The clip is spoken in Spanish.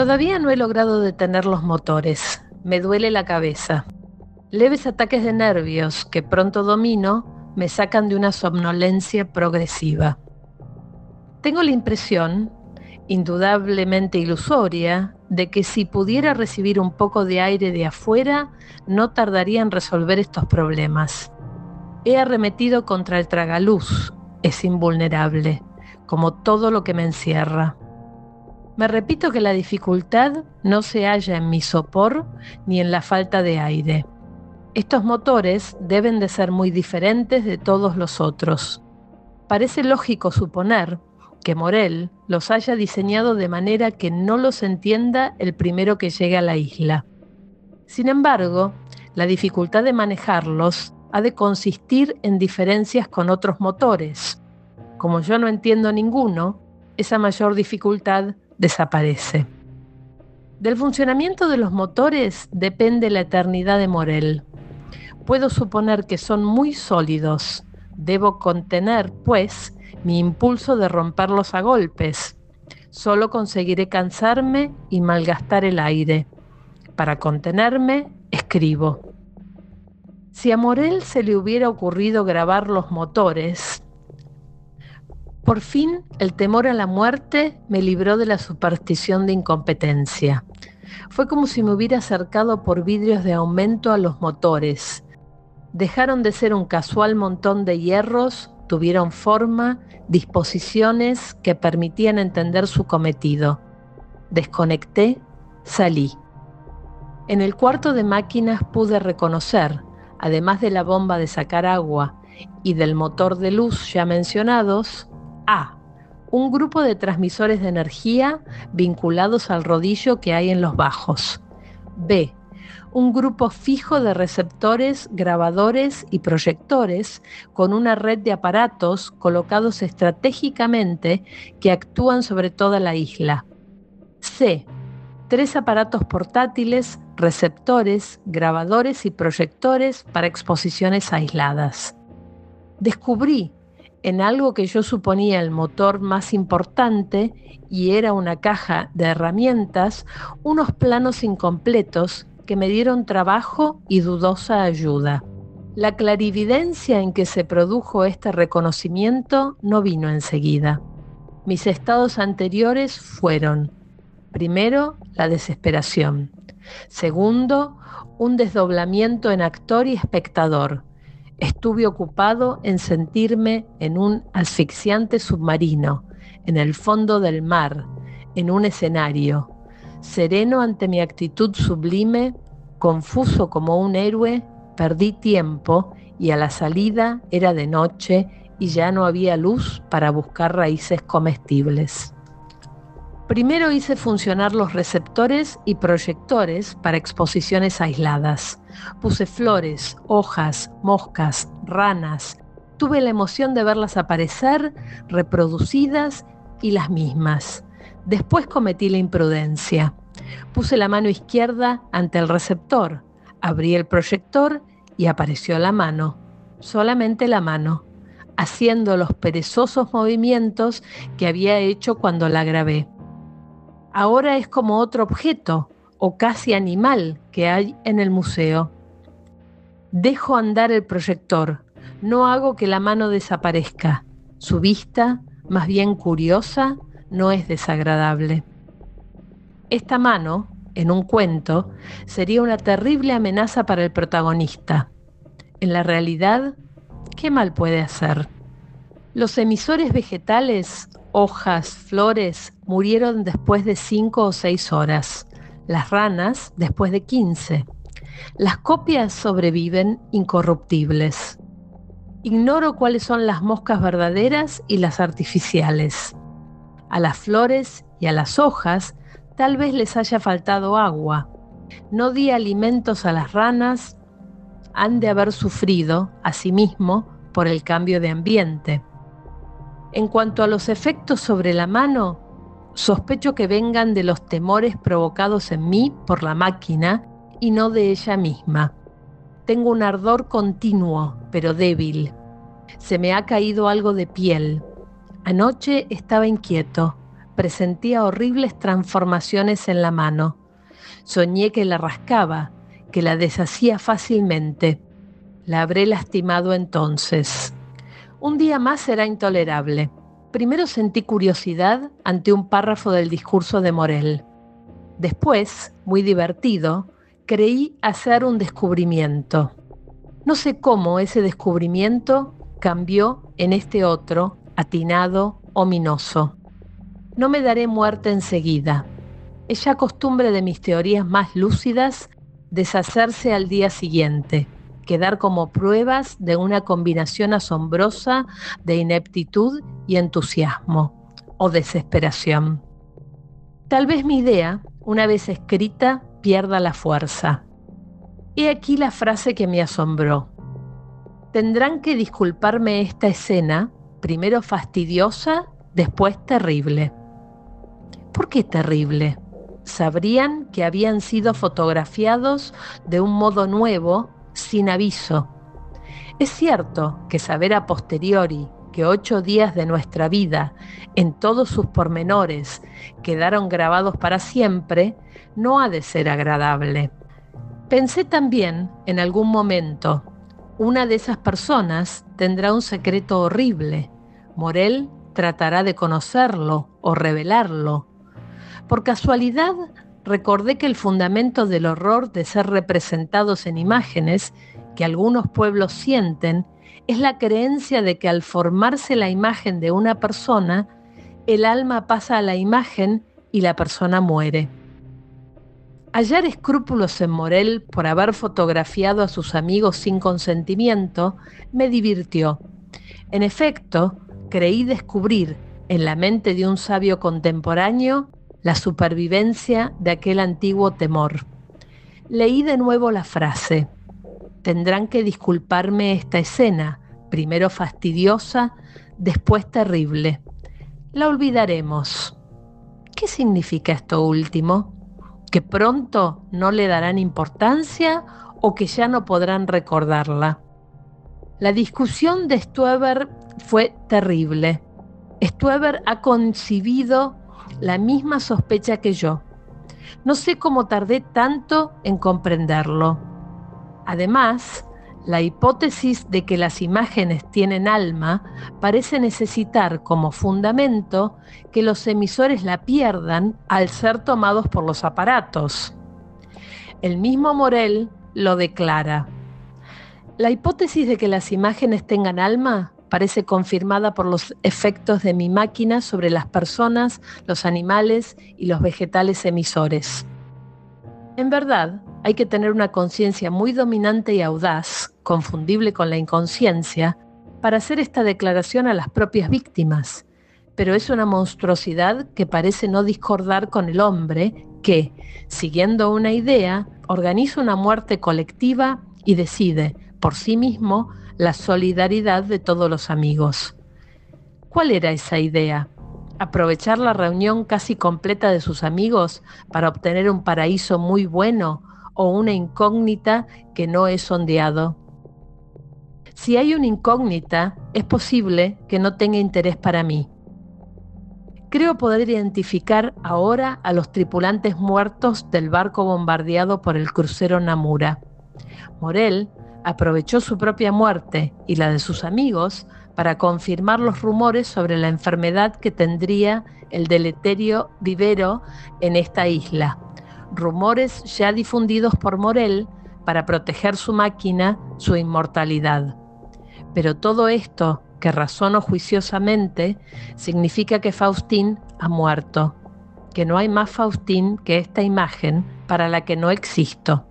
Todavía no he logrado detener los motores. Me duele la cabeza. Leves ataques de nervios que pronto domino me sacan de una somnolencia progresiva. Tengo la impresión, indudablemente ilusoria, de que si pudiera recibir un poco de aire de afuera, no tardaría en resolver estos problemas. He arremetido contra el tragaluz, es invulnerable, como todo lo que me encierra. Me repito que la dificultad no se halla en mi sopor ni en la falta de aire. Estos motores deben de ser muy diferentes de todos los otros. Parece lógico suponer que Morel los haya diseñado de manera que no los entienda el primero que llegue a la isla. Sin embargo, la dificultad de manejarlos ha de consistir en diferencias con otros motores. Como yo no entiendo ninguno, esa mayor dificultad desaparece. Del funcionamiento de los motores depende la eternidad de Morel. Puedo suponer que son muy sólidos. Debo contener, pues, mi impulso de romperlos a golpes. Solo conseguiré cansarme y malgastar el aire. Para contenerme, escribo. Si a Morel se le hubiera ocurrido grabar los motores, por fin el temor a la muerte me libró de la superstición de incompetencia. Fue como si me hubiera acercado por vidrios de aumento a los motores. Dejaron de ser un casual montón de hierros, tuvieron forma, disposiciones que permitían entender su cometido. Desconecté, salí. En el cuarto de máquinas pude reconocer, además de la bomba de sacar agua y del motor de luz ya mencionados, A. Un grupo de transmisores de energía vinculados al rodillo que hay en los bajos. B. Un grupo fijo de receptores, grabadores y proyectores con una red de aparatos colocados estratégicamente que actúan sobre toda la isla. C. Tres aparatos portátiles, receptores, grabadores y proyectores para exposiciones aisladas. Descubrí en algo que yo suponía el motor más importante y era una caja de herramientas, unos planos incompletos que me dieron trabajo y dudosa ayuda. La clarividencia en que se produjo este reconocimiento no vino enseguida. Mis estados anteriores fueron, primero, la desesperación, segundo, un desdoblamiento en actor y espectador, Estuve ocupado en sentirme en un asfixiante submarino, en el fondo del mar, en un escenario, sereno ante mi actitud sublime, confuso como un héroe, perdí tiempo y a la salida era de noche y ya no había luz para buscar raíces comestibles. Primero hice funcionar los receptores y proyectores para exposiciones aisladas. Puse flores, hojas, moscas, ranas. Tuve la emoción de verlas aparecer, reproducidas y las mismas. Después cometí la imprudencia. Puse la mano izquierda ante el receptor, abrí el proyector y apareció la mano, solamente la mano, haciendo los perezosos movimientos que había hecho cuando la grabé ahora es como otro objeto o casi animal que hay en el museo. Dejo andar el proyector, no hago que la mano desaparezca. Su vista, más bien curiosa, no es desagradable. Esta mano, en un cuento, sería una terrible amenaza para el protagonista. En la realidad, ¿qué mal puede hacer? Los emisores vegetales hojas, flores, murieron después de cinco o seis horas. Las ranas después de quince. Las copias sobreviven incorruptibles. Ignoro cuáles son las moscas verdaderas y las artificiales. A las flores y a las hojas tal vez les haya faltado agua. No di alimentos a las ranas, han de haber sufrido, asimismo, por el cambio de ambiente. En cuanto a los efectos sobre la mano, sospecho que vengan de los temores provocados en mí por la máquina y no de ella misma. Tengo un ardor continuo, pero débil. Se me ha caído algo de piel. Anoche estaba inquieto. presentía horribles transformaciones en la mano. Soñé que la rascaba, que la deshacía fácilmente. La habré lastimado entonces. Un día más era intolerable. Primero sentí curiosidad ante un párrafo del discurso de Morel. Después, muy divertido, creí hacer un descubrimiento. No sé cómo ese descubrimiento cambió en este otro, atinado, ominoso. No me daré muerte enseguida. Es ya costumbre de mis teorías más lúcidas deshacerse al día siguiente, quedar como pruebas de una combinación asombrosa de ineptitud y entusiasmo o desesperación. Tal vez mi idea, una vez escrita, pierda la fuerza. He aquí la frase que me asombró. Tendrán que disculparme esta escena, primero fastidiosa, después terrible. ¿Por qué terrible? Sabrían que habían sido fotografiados de un modo nuevo, sin aviso. Es cierto que saber a posteriori que ocho días de nuestra vida, en todos sus pormenores, quedaron grabados para siempre, no ha de ser agradable. Pensé también, en algún momento, una de esas personas tendrá un secreto horrible. Morel tratará de conocerlo o revelarlo. Por casualidad, recordé que el fundamento del horror de ser representados en imágenes que algunos pueblos sienten es la creencia de que al formarse la imagen de una persona, el alma pasa a la imagen y la persona muere. Hallar escrúpulos en Morel por haber fotografiado a sus amigos sin consentimiento me divirtió. En efecto, creí descubrir en la mente de un sabio contemporáneo la supervivencia de aquel antiguo temor. Leí de nuevo la frase, tendrán que disculparme esta escena, primero fastidiosa, después terrible. La olvidaremos. ¿Qué significa esto último? ¿Que pronto no le darán importancia o que ya no podrán recordarla? La discusión de Stueber fue terrible. Stueber ha concibido la misma sospecha que yo. No sé cómo tardé tanto en comprenderlo. Además, la hipótesis de que las imágenes tienen alma parece necesitar como fundamento que los emisores la pierdan al ser tomados por los aparatos. El mismo Morel lo declara. La hipótesis de que las imágenes tengan alma parece confirmada por los efectos de mi máquina sobre las personas, los animales y los vegetales emisores. En verdad, hay que tener una conciencia muy dominante y audaz, confundible con la inconsciencia, para hacer esta declaración a las propias víctimas. Pero es una monstruosidad que parece no discordar con el hombre que, siguiendo una idea, organiza una muerte colectiva y decide, por sí mismo, la solidaridad de todos los amigos. ¿Cuál era esa idea? aprovechar la reunión casi completa de sus amigos para obtener un paraíso muy bueno o una incógnita que no es sondeado. Si hay una incógnita, es posible que no tenga interés para mí. Creo poder identificar ahora a los tripulantes muertos del barco bombardeado por el crucero Namura. Morel aprovechó su propia muerte y la de sus amigos para confirmar los rumores sobre la enfermedad que tendría el deleterio vivero en esta isla rumores ya difundidos por Morel para proteger su máquina, su inmortalidad. Pero todo esto, que razono juiciosamente, significa que Faustín ha muerto, que no hay más Faustín que esta imagen para la que no existo.